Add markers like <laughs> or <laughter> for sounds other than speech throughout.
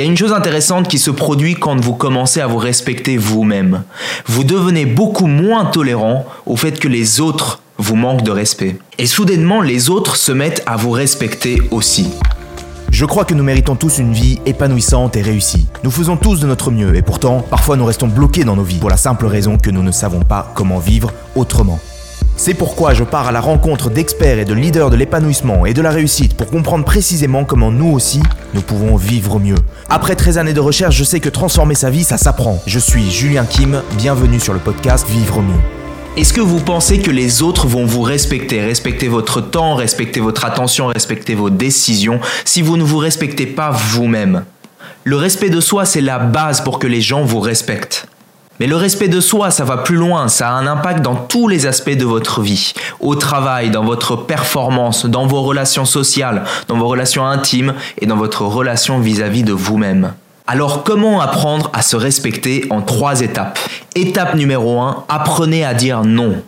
Il y a une chose intéressante qui se produit quand vous commencez à vous respecter vous-même. Vous devenez beaucoup moins tolérant au fait que les autres vous manquent de respect. Et soudainement, les autres se mettent à vous respecter aussi. Je crois que nous méritons tous une vie épanouissante et réussie. Nous faisons tous de notre mieux et pourtant, parfois nous restons bloqués dans nos vies pour la simple raison que nous ne savons pas comment vivre autrement. C'est pourquoi je pars à la rencontre d'experts et de leaders de l'épanouissement et de la réussite pour comprendre précisément comment nous aussi, nous pouvons vivre mieux. Après 13 années de recherche, je sais que transformer sa vie, ça s'apprend. Je suis Julien Kim, bienvenue sur le podcast Vivre mieux. Est-ce que vous pensez que les autres vont vous respecter, respecter votre temps, respecter votre attention, respecter vos décisions, si vous ne vous respectez pas vous-même Le respect de soi, c'est la base pour que les gens vous respectent. Mais le respect de soi, ça va plus loin, ça a un impact dans tous les aspects de votre vie, au travail, dans votre performance, dans vos relations sociales, dans vos relations intimes et dans votre relation vis-à-vis de vous-même. Alors comment apprendre à se respecter en trois étapes? Étape numéro 1, apprenez à dire non.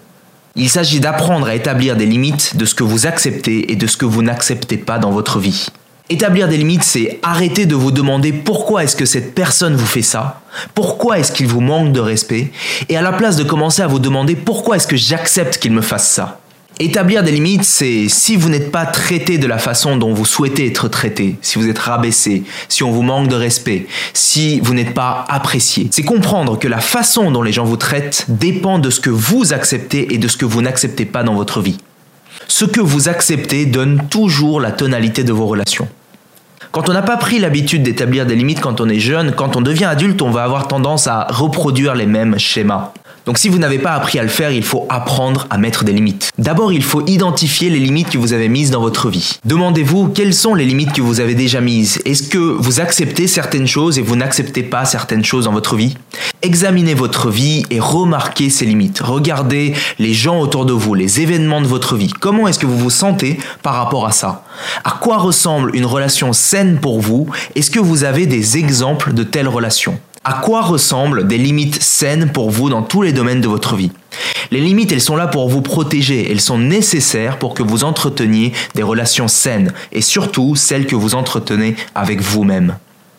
Il s'agit d'apprendre à établir des limites de ce que vous acceptez et de ce que vous n'acceptez pas dans votre vie. Établir des limites, c'est arrêter de vous demander pourquoi est-ce que cette personne vous fait ça, pourquoi est-ce qu'il vous manque de respect, et à la place de commencer à vous demander pourquoi est-ce que j'accepte qu'il me fasse ça. Établir des limites, c'est si vous n'êtes pas traité de la façon dont vous souhaitez être traité, si vous êtes rabaissé, si on vous manque de respect, si vous n'êtes pas apprécié. C'est comprendre que la façon dont les gens vous traitent dépend de ce que vous acceptez et de ce que vous n'acceptez pas dans votre vie. Ce que vous acceptez donne toujours la tonalité de vos relations. Quand on n'a pas pris l'habitude d'établir des limites quand on est jeune, quand on devient adulte, on va avoir tendance à reproduire les mêmes schémas. Donc si vous n'avez pas appris à le faire, il faut apprendre à mettre des limites. D'abord, il faut identifier les limites que vous avez mises dans votre vie. Demandez-vous quelles sont les limites que vous avez déjà mises? Est-ce que vous acceptez certaines choses et vous n'acceptez pas certaines choses dans votre vie? Examinez votre vie et remarquez ces limites. Regardez les gens autour de vous, les événements de votre vie. Comment est-ce que vous vous sentez par rapport à ça? À quoi ressemble une relation saine pour vous? Est-ce que vous avez des exemples de telles relations? À quoi ressemblent des limites saines pour vous dans tous les domaines de votre vie? Les limites, elles sont là pour vous protéger, elles sont nécessaires pour que vous entreteniez des relations saines, et surtout celles que vous entretenez avec vous-même.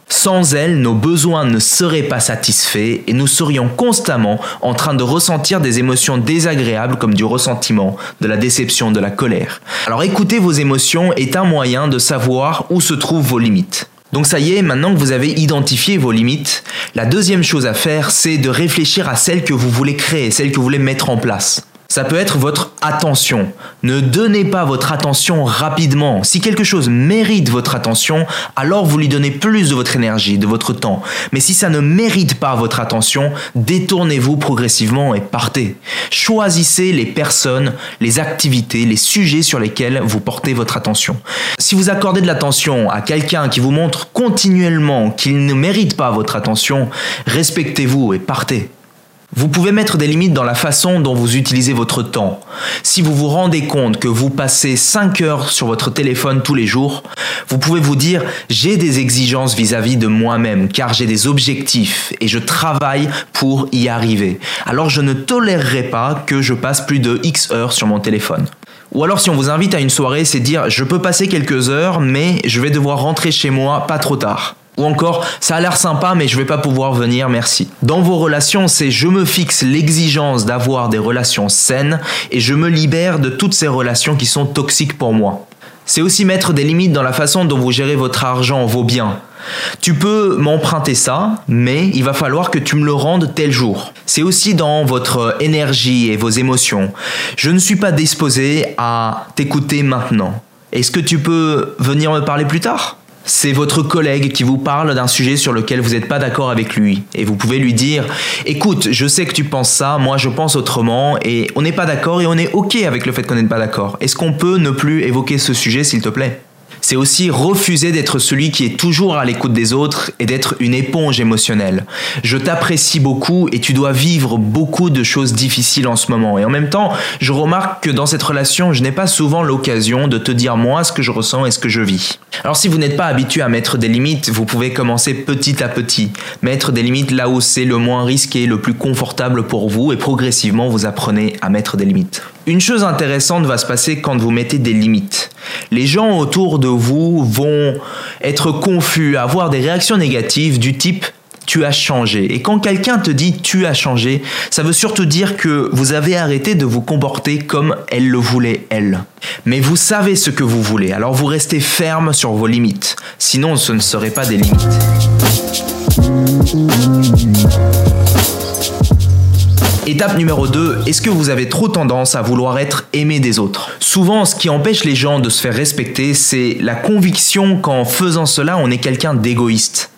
Sans elles, nos besoins ne seraient pas satisfaits et nous serions constamment en train de ressentir des émotions désagréables comme du ressentiment, de la déception, de la colère. Alors écouter vos émotions est un moyen de savoir où se trouvent vos limites. Donc ça y est, maintenant que vous avez identifié vos limites, la deuxième chose à faire, c'est de réfléchir à celles que vous voulez créer, celles que vous voulez mettre en place. Ça peut être votre attention. Ne donnez pas votre attention rapidement. Si quelque chose mérite votre attention, alors vous lui donnez plus de votre énergie, de votre temps. Mais si ça ne mérite pas votre attention, détournez-vous progressivement et partez. Choisissez les personnes, les activités, les sujets sur lesquels vous portez votre attention. Si vous accordez de l'attention à quelqu'un qui vous montre continuellement qu'il ne mérite pas votre attention, respectez-vous et partez. Vous pouvez mettre des limites dans la façon dont vous utilisez votre temps. Si vous vous rendez compte que vous passez 5 heures sur votre téléphone tous les jours, vous pouvez vous dire j'ai des exigences vis-à-vis de moi-même car j'ai des objectifs et je travaille pour y arriver. Alors je ne tolérerai pas que je passe plus de X heures sur mon téléphone. Ou alors si on vous invite à une soirée, c'est dire je peux passer quelques heures mais je vais devoir rentrer chez moi pas trop tard. Ou encore, ça a l'air sympa, mais je vais pas pouvoir venir, merci. Dans vos relations, c'est je me fixe l'exigence d'avoir des relations saines et je me libère de toutes ces relations qui sont toxiques pour moi. C'est aussi mettre des limites dans la façon dont vous gérez votre argent, vos biens. Tu peux m'emprunter ça, mais il va falloir que tu me le rendes tel jour. C'est aussi dans votre énergie et vos émotions. Je ne suis pas disposé à t'écouter maintenant. Est-ce que tu peux venir me parler plus tard? C'est votre collègue qui vous parle d'un sujet sur lequel vous n'êtes pas d'accord avec lui. Et vous pouvez lui dire, écoute, je sais que tu penses ça, moi je pense autrement, et on n'est pas d'accord et on est OK avec le fait qu'on n'est pas d'accord. Est-ce qu'on peut ne plus évoquer ce sujet, s'il te plaît? C'est aussi refuser d'être celui qui est toujours à l'écoute des autres et d'être une éponge émotionnelle. Je t'apprécie beaucoup et tu dois vivre beaucoup de choses difficiles en ce moment. Et en même temps, je remarque que dans cette relation, je n'ai pas souvent l'occasion de te dire moi ce que je ressens et ce que je vis. Alors si vous n'êtes pas habitué à mettre des limites, vous pouvez commencer petit à petit. Mettre des limites là où c'est le moins risqué, le plus confortable pour vous et progressivement vous apprenez à mettre des limites. Une chose intéressante va se passer quand vous mettez des limites. Les gens autour de vous vont être confus, avoir des réactions négatives du type tu as changé. Et quand quelqu'un te dit tu as changé, ça veut surtout dire que vous avez arrêté de vous comporter comme elle le voulait, elle. Mais vous savez ce que vous voulez, alors vous restez ferme sur vos limites. Sinon, ce ne serait pas des limites. Étape numéro 2, est-ce que vous avez trop tendance à vouloir être aimé des autres? Souvent, ce qui empêche les gens de se faire respecter, c'est la conviction qu'en faisant cela, on est quelqu'un d'égoïste.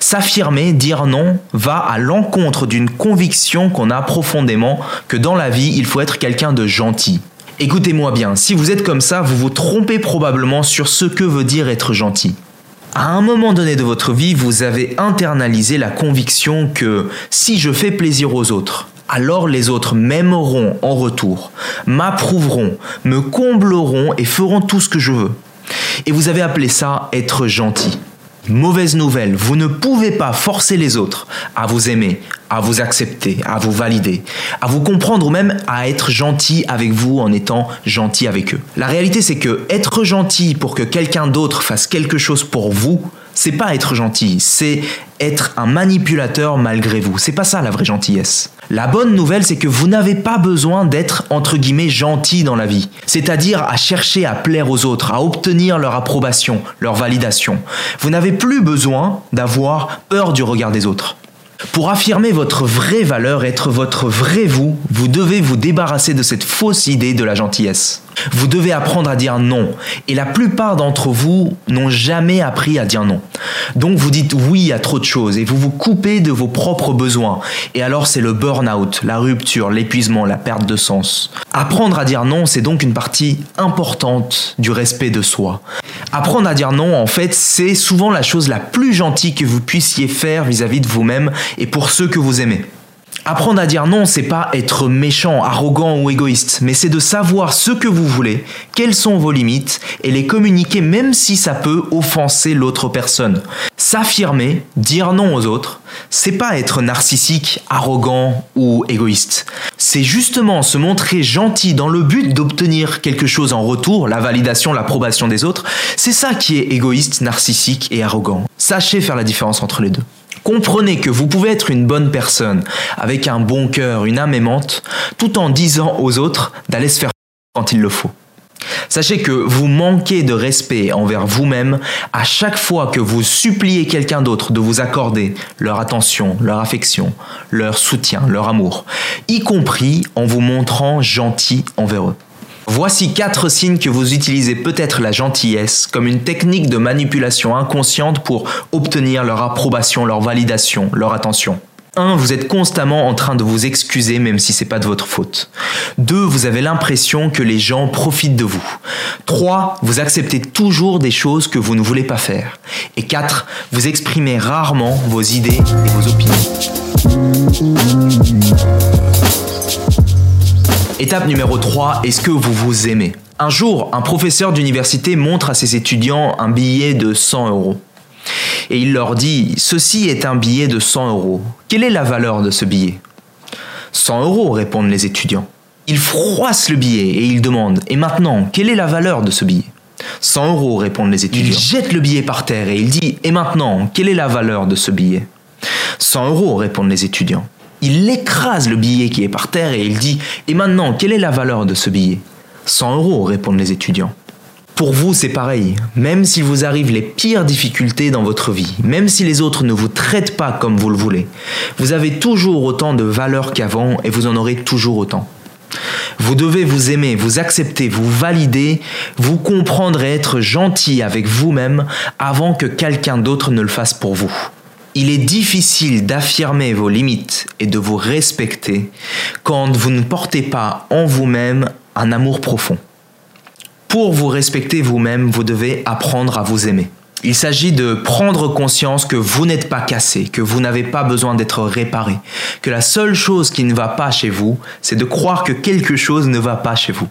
S'affirmer, dire non, va à l'encontre d'une conviction qu'on a profondément que dans la vie, il faut être quelqu'un de gentil. Écoutez-moi bien, si vous êtes comme ça, vous vous trompez probablement sur ce que veut dire être gentil. À un moment donné de votre vie, vous avez internalisé la conviction que si je fais plaisir aux autres, alors les autres m'aimeront en retour, m'approuveront, me combleront et feront tout ce que je veux. Et vous avez appelé ça être gentil. Mauvaise nouvelle, vous ne pouvez pas forcer les autres à vous aimer, à vous accepter, à vous valider, à vous comprendre ou même à être gentil avec vous en étant gentil avec eux. La réalité c'est que être gentil pour que quelqu'un d'autre fasse quelque chose pour vous, c'est pas être gentil, c'est être un manipulateur malgré vous. C'est pas ça la vraie gentillesse. La bonne nouvelle, c'est que vous n'avez pas besoin d'être entre guillemets gentil dans la vie. C'est-à-dire à chercher à plaire aux autres, à obtenir leur approbation, leur validation. Vous n'avez plus besoin d'avoir peur du regard des autres. Pour affirmer votre vraie valeur, être votre vrai vous, vous devez vous débarrasser de cette fausse idée de la gentillesse. Vous devez apprendre à dire non. Et la plupart d'entre vous n'ont jamais appris à dire non. Donc vous dites oui à trop de choses et vous vous coupez de vos propres besoins. Et alors c'est le burn-out, la rupture, l'épuisement, la perte de sens. Apprendre à dire non, c'est donc une partie importante du respect de soi. Apprendre à dire non, en fait, c'est souvent la chose la plus gentille que vous puissiez faire vis-à-vis de vous-même et pour ceux que vous aimez. Apprendre à dire non, c'est pas être méchant, arrogant ou égoïste, mais c'est de savoir ce que vous voulez, quelles sont vos limites et les communiquer même si ça peut offenser l'autre personne. S'affirmer, dire non aux autres, c'est pas être narcissique, arrogant ou égoïste. C'est justement se montrer gentil dans le but d'obtenir quelque chose en retour, la validation, l'approbation des autres. C'est ça qui est égoïste, narcissique et arrogant. Sachez faire la différence entre les deux. Comprenez que vous pouvez être une bonne personne, avec un bon cœur, une âme aimante, tout en disant aux autres d'aller se faire <laughs> quand il le faut. Sachez que vous manquez de respect envers vous-même à chaque fois que vous suppliez quelqu'un d'autre de vous accorder leur attention, leur affection, leur soutien, leur amour, y compris en vous montrant gentil envers eux. Voici quatre signes que vous utilisez peut-être la gentillesse comme une technique de manipulation inconsciente pour obtenir leur approbation, leur validation, leur attention. 1. Vous êtes constamment en train de vous excuser même si c'est pas de votre faute. 2. Vous avez l'impression que les gens profitent de vous. 3. Vous acceptez toujours des choses que vous ne voulez pas faire. Et 4. Vous exprimez rarement vos idées et vos opinions. Étape numéro 3, est-ce que vous vous aimez? Un jour, un professeur d'université montre à ses étudiants un billet de 100 euros. Et il leur dit, ceci est un billet de 100 euros. Quelle est la valeur de ce billet 100 euros, répondent les étudiants. Il froisse le billet et il demande, et maintenant, quelle est la valeur de ce billet 100 euros, répondent les étudiants. Il jette le billet par terre et il dit, et maintenant, quelle est la valeur de ce billet 100 euros, répondent les étudiants. Il écrase le billet qui est par terre et il dit Et maintenant, quelle est la valeur de ce billet? 100 euros, répondent les étudiants. Pour vous, c'est pareil. Même s'il vous arrive les pires difficultés dans votre vie, même si les autres ne vous traitent pas comme vous le voulez, vous avez toujours autant de valeur qu'avant et vous en aurez toujours autant. Vous devez vous aimer, vous accepter, vous valider, vous comprendre et être gentil avec vous-même avant que quelqu'un d'autre ne le fasse pour vous. Il est difficile d'affirmer vos limites et de vous respecter quand vous ne portez pas en vous-même un amour profond. Pour vous respecter vous-même, vous devez apprendre à vous aimer. Il s'agit de prendre conscience que vous n'êtes pas cassé, que vous n'avez pas besoin d'être réparé, que la seule chose qui ne va pas chez vous, c'est de croire que quelque chose ne va pas chez vous.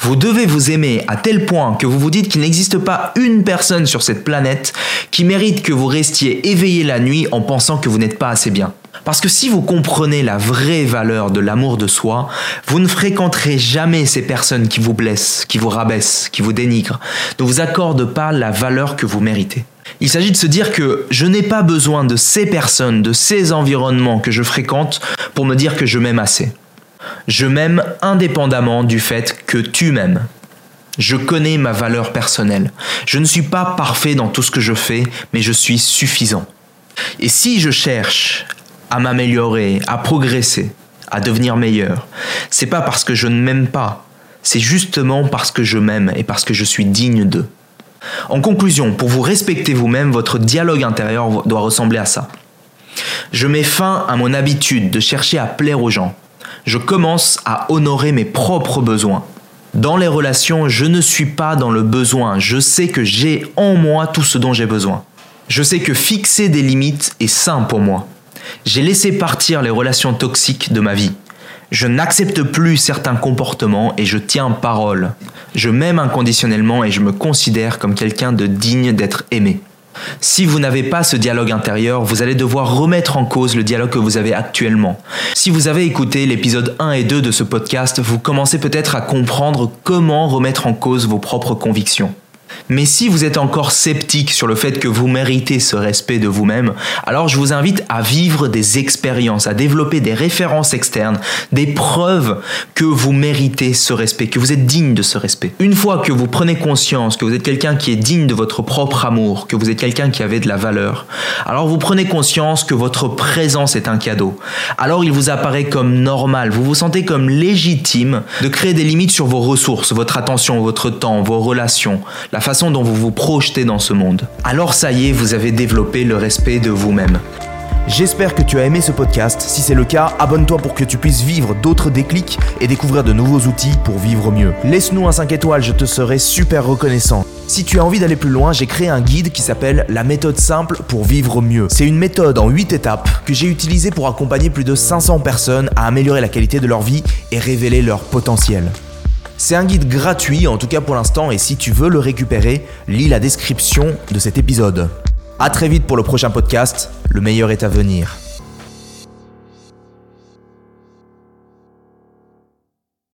Vous devez vous aimer à tel point que vous vous dites qu'il n'existe pas une personne sur cette planète qui mérite que vous restiez éveillé la nuit en pensant que vous n'êtes pas assez bien. Parce que si vous comprenez la vraie valeur de l'amour de soi, vous ne fréquenterez jamais ces personnes qui vous blessent, qui vous rabaissent, qui vous dénigrent, ne vous accordent pas la valeur que vous méritez. Il s'agit de se dire que je n'ai pas besoin de ces personnes, de ces environnements que je fréquente pour me dire que je m'aime assez. Je m'aime indépendamment du fait que tu m'aimes. Je connais ma valeur personnelle. Je ne suis pas parfait dans tout ce que je fais, mais je suis suffisant. Et si je cherche à m'améliorer, à progresser, à devenir meilleur, c'est pas parce que je ne m'aime pas, c'est justement parce que je m'aime et parce que je suis digne d'eux. En conclusion, pour vous respecter vous-même, votre dialogue intérieur doit ressembler à ça. Je mets fin à mon habitude de chercher à plaire aux gens. Je commence à honorer mes propres besoins. Dans les relations, je ne suis pas dans le besoin, je sais que j'ai en moi tout ce dont j'ai besoin. Je sais que fixer des limites est sain pour moi. J'ai laissé partir les relations toxiques de ma vie. Je n'accepte plus certains comportements et je tiens parole. Je m'aime inconditionnellement et je me considère comme quelqu'un de digne d'être aimé. Si vous n'avez pas ce dialogue intérieur, vous allez devoir remettre en cause le dialogue que vous avez actuellement. Si vous avez écouté l'épisode 1 et 2 de ce podcast, vous commencez peut-être à comprendre comment remettre en cause vos propres convictions. Mais si vous êtes encore sceptique sur le fait que vous méritez ce respect de vous-même, alors je vous invite à vivre des expériences, à développer des références externes, des preuves que vous méritez ce respect, que vous êtes digne de ce respect. Une fois que vous prenez conscience que vous êtes quelqu'un qui est digne de votre propre amour, que vous êtes quelqu'un qui avait de la valeur, alors vous prenez conscience que votre présence est un cadeau. Alors il vous apparaît comme normal, vous vous sentez comme légitime de créer des limites sur vos ressources, votre attention, votre temps, vos relations, la façon dont vous vous projetez dans ce monde. Alors ça y est, vous avez développé le respect de vous-même. J'espère que tu as aimé ce podcast. Si c'est le cas, abonne-toi pour que tu puisses vivre d'autres déclics et découvrir de nouveaux outils pour vivre mieux. Laisse-nous un 5 étoiles, je te serai super reconnaissant. Si tu as envie d'aller plus loin, j'ai créé un guide qui s'appelle La méthode simple pour vivre mieux. C'est une méthode en 8 étapes que j'ai utilisée pour accompagner plus de 500 personnes à améliorer la qualité de leur vie et révéler leur potentiel. C'est un guide gratuit, en tout cas pour l'instant, et si tu veux le récupérer, lis la description de cet épisode. A très vite pour le prochain podcast, le meilleur est à venir.